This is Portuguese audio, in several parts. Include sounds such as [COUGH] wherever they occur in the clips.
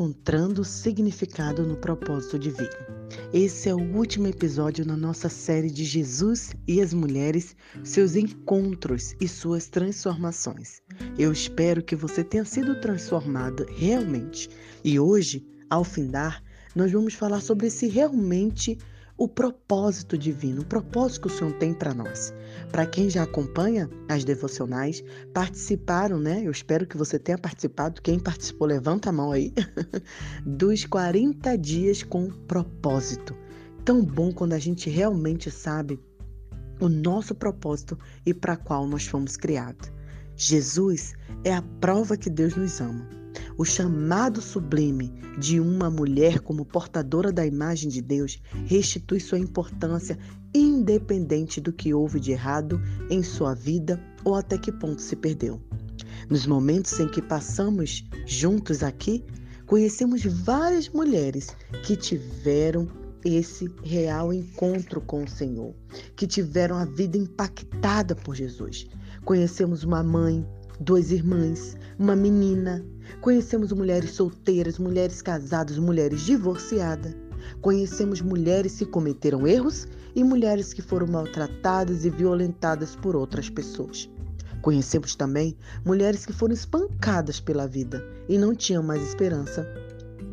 Encontrando significado no propósito divino. Esse é o último episódio na nossa série de Jesus e as mulheres, seus encontros e suas transformações. Eu espero que você tenha sido transformado realmente. E hoje, ao findar, nós vamos falar sobre se realmente o propósito divino, o propósito que o Senhor tem para nós. Para quem já acompanha as devocionais, participaram, né? Eu espero que você tenha participado. Quem participou, levanta a mão aí. [LAUGHS] dos 40 dias com propósito. Tão bom quando a gente realmente sabe o nosso propósito e para qual nós fomos criados. Jesus é a prova que Deus nos ama. O chamado sublime de uma mulher como portadora da imagem de Deus restitui sua importância independente do que houve de errado em sua vida ou até que ponto se perdeu. Nos momentos em que passamos juntos aqui, conhecemos várias mulheres que tiveram esse real encontro com o Senhor, que tiveram a vida impactada por Jesus. Conhecemos uma mãe, duas irmãs, uma menina. Conhecemos mulheres solteiras, mulheres casadas, mulheres divorciadas. Conhecemos mulheres que cometeram erros e mulheres que foram maltratadas e violentadas por outras pessoas. Conhecemos também mulheres que foram espancadas pela vida e não tinham mais esperança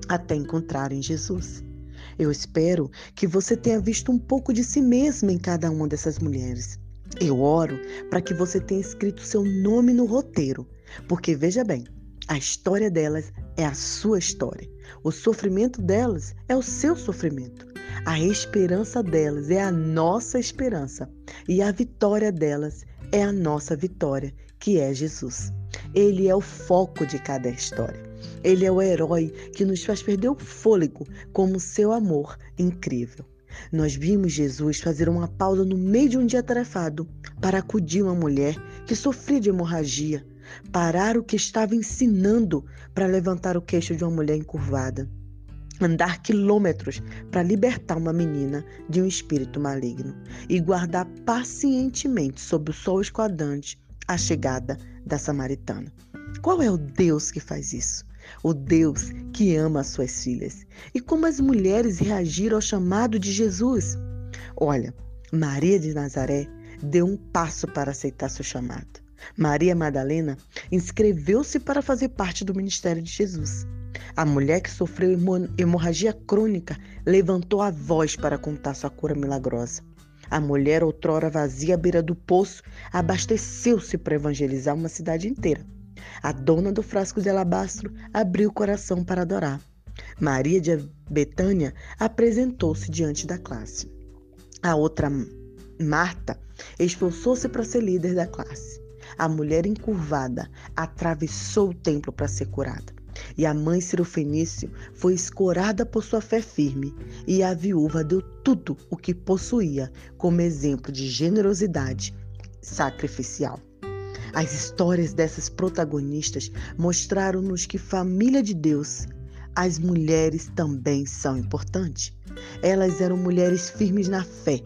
até encontrarem Jesus. Eu espero que você tenha visto um pouco de si mesma em cada uma dessas mulheres. Eu oro para que você tenha escrito seu nome no roteiro, porque veja bem, a história delas é a sua história. O sofrimento delas é o seu sofrimento. A esperança delas é a nossa esperança. E a vitória delas é a nossa vitória, que é Jesus. Ele é o foco de cada história. Ele é o herói que nos faz perder o fôlego como seu amor incrível. Nós vimos Jesus fazer uma pausa no meio de um dia atarefado para acudir uma mulher que sofria de hemorragia, parar o que estava ensinando para levantar o queixo de uma mulher encurvada, andar quilômetros para libertar uma menina de um espírito maligno e guardar pacientemente sob o sol esquadrante a chegada da samaritana. Qual é o Deus que faz isso? o Deus que ama as suas filhas. E como as mulheres reagiram ao chamado de Jesus? Olha, Maria de Nazaré deu um passo para aceitar seu chamado. Maria Madalena inscreveu-se para fazer parte do ministério de Jesus. A mulher que sofreu hemorragia crônica levantou a voz para contar sua cura milagrosa. A mulher, outrora vazia à beira do poço, abasteceu-se para evangelizar uma cidade inteira. A dona do frasco de alabastro abriu o coração para adorar. Maria de Betânia apresentou-se diante da classe. A outra, Marta, esforçou-se para ser líder da classe. A mulher encurvada atravessou o templo para ser curada. E a mãe Cirofenício foi escorada por sua fé firme, e a viúva deu tudo o que possuía como exemplo de generosidade sacrificial. As histórias dessas protagonistas mostraram-nos que família de Deus, as mulheres também são importantes. Elas eram mulheres firmes na fé,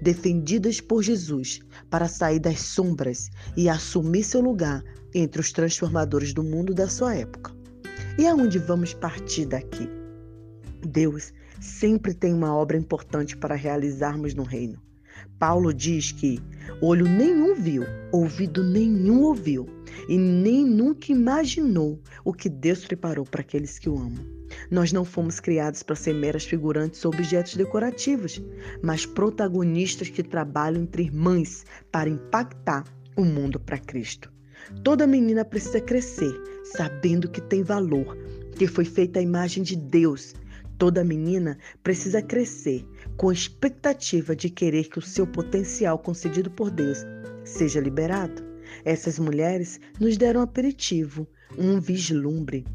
defendidas por Jesus para sair das sombras e assumir seu lugar entre os transformadores do mundo da sua época. E aonde vamos partir daqui? Deus sempre tem uma obra importante para realizarmos no reino. Paulo diz que olho nenhum viu, ouvido nenhum ouviu e nem nunca imaginou o que Deus preparou para aqueles que o amam. Nós não fomos criados para ser meras figurantes ou objetos decorativos, mas protagonistas que trabalham entre irmãs para impactar o mundo para Cristo. Toda menina precisa crescer sabendo que tem valor, que foi feita a imagem de Deus Toda menina precisa crescer com a expectativa de querer que o seu potencial concedido por Deus seja liberado. Essas mulheres nos deram aperitivo, um vislumbre.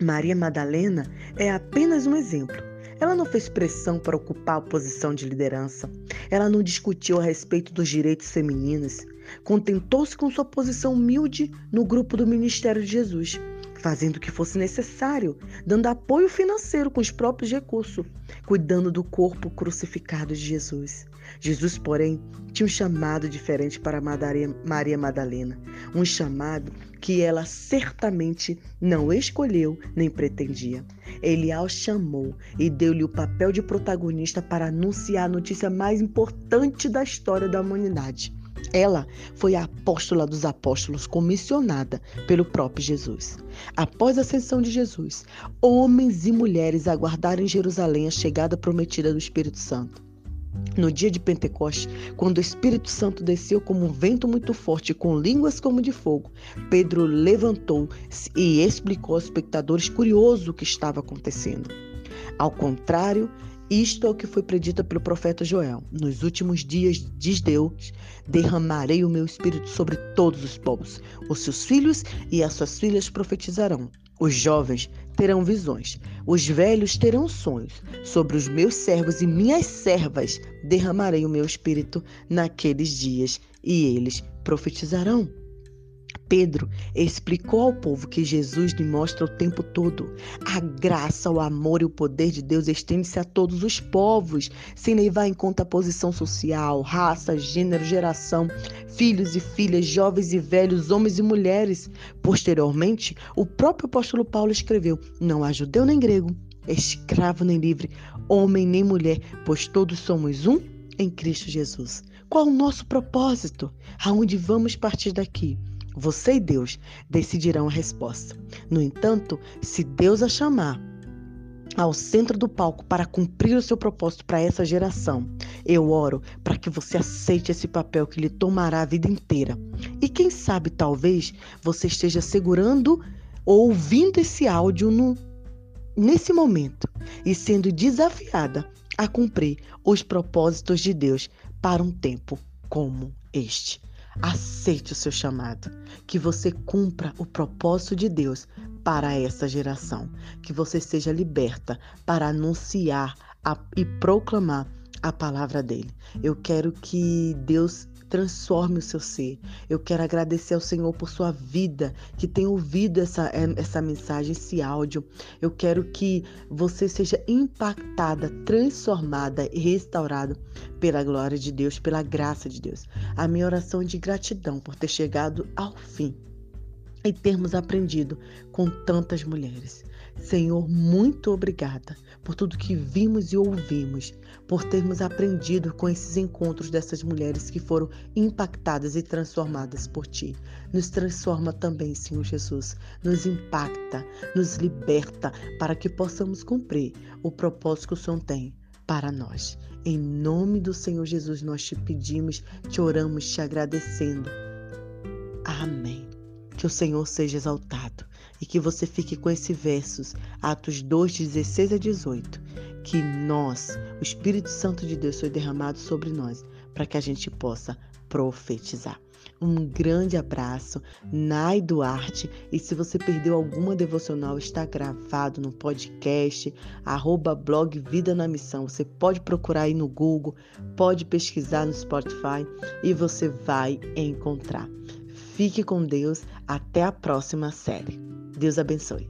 Maria Madalena é apenas um exemplo. Ela não fez pressão para ocupar a posição de liderança. Ela não discutiu a respeito dos direitos femininos. Contentou-se com sua posição humilde no grupo do ministério de Jesus fazendo o que fosse necessário, dando apoio financeiro com os próprios recursos, cuidando do corpo crucificado de Jesus. Jesus, porém, tinha um chamado diferente para Maria Madalena, um chamado que ela certamente não escolheu nem pretendia. Ele a chamou e deu-lhe o papel de protagonista para anunciar a notícia mais importante da história da humanidade. Ela foi a apóstola dos apóstolos, comissionada pelo próprio Jesus. Após a ascensão de Jesus, homens e mulheres aguardaram em Jerusalém a chegada prometida do Espírito Santo. No dia de Pentecostes, quando o Espírito Santo desceu como um vento muito forte, com línguas como de fogo, Pedro levantou e explicou aos espectadores curioso o que estava acontecendo. Ao contrário, isto é o que foi predito pelo profeta Joel. Nos últimos dias, diz Deus, derramarei o meu espírito sobre todos os povos. Os seus filhos e as suas filhas profetizarão. Os jovens terão visões, os velhos terão sonhos. Sobre os meus servos e minhas servas derramarei o meu espírito naqueles dias, e eles profetizarão. Pedro explicou ao povo que Jesus lhe mostra o tempo todo. A graça, o amor e o poder de Deus estende-se a todos os povos, sem levar em conta a posição social, raça, gênero, geração, filhos e filhas, jovens e velhos, homens e mulheres. Posteriormente, o próprio apóstolo Paulo escreveu: Não há judeu nem grego, escravo nem livre, homem nem mulher, pois todos somos um em Cristo Jesus. Qual o nosso propósito? Aonde vamos partir daqui? Você e Deus decidirão a resposta. No entanto, se Deus a chamar ao centro do palco para cumprir o seu propósito para essa geração, eu oro para que você aceite esse papel que lhe tomará a vida inteira. E quem sabe, talvez, você esteja segurando ou ouvindo esse áudio no, nesse momento e sendo desafiada a cumprir os propósitos de Deus para um tempo como este. Aceite o seu chamado, que você cumpra o propósito de Deus para essa geração, que você seja liberta para anunciar a, e proclamar a palavra dele. Eu quero que Deus transforme o seu ser. Eu quero agradecer ao Senhor por sua vida, que tem ouvido essa, eh, essa mensagem, esse áudio. Eu quero que você seja impactada, transformada e restaurada pela glória de Deus, pela graça de Deus. A minha oração é de gratidão por ter chegado ao fim e termos aprendido com tantas mulheres. Senhor, muito obrigada por tudo que vimos e ouvimos, por termos aprendido com esses encontros dessas mulheres que foram impactadas e transformadas por Ti. Nos transforma também, Senhor Jesus, nos impacta, nos liberta para que possamos cumprir o propósito que o Senhor tem para nós. Em nome do Senhor Jesus, nós te pedimos, te oramos, te agradecendo. Amém. Que o Senhor seja exaltado e que você fique com esses versos, Atos 2, 16 a 18, que nós, o Espírito Santo de Deus, foi derramado sobre nós, para que a gente possa profetizar. Um grande abraço, Nai Duarte. E se você perdeu alguma devocional, está gravado no podcast, arroba blog Vida na Missão. Você pode procurar aí no Google, pode pesquisar no Spotify e você vai encontrar. Fique com Deus. Até a próxima série. Deus abençoe.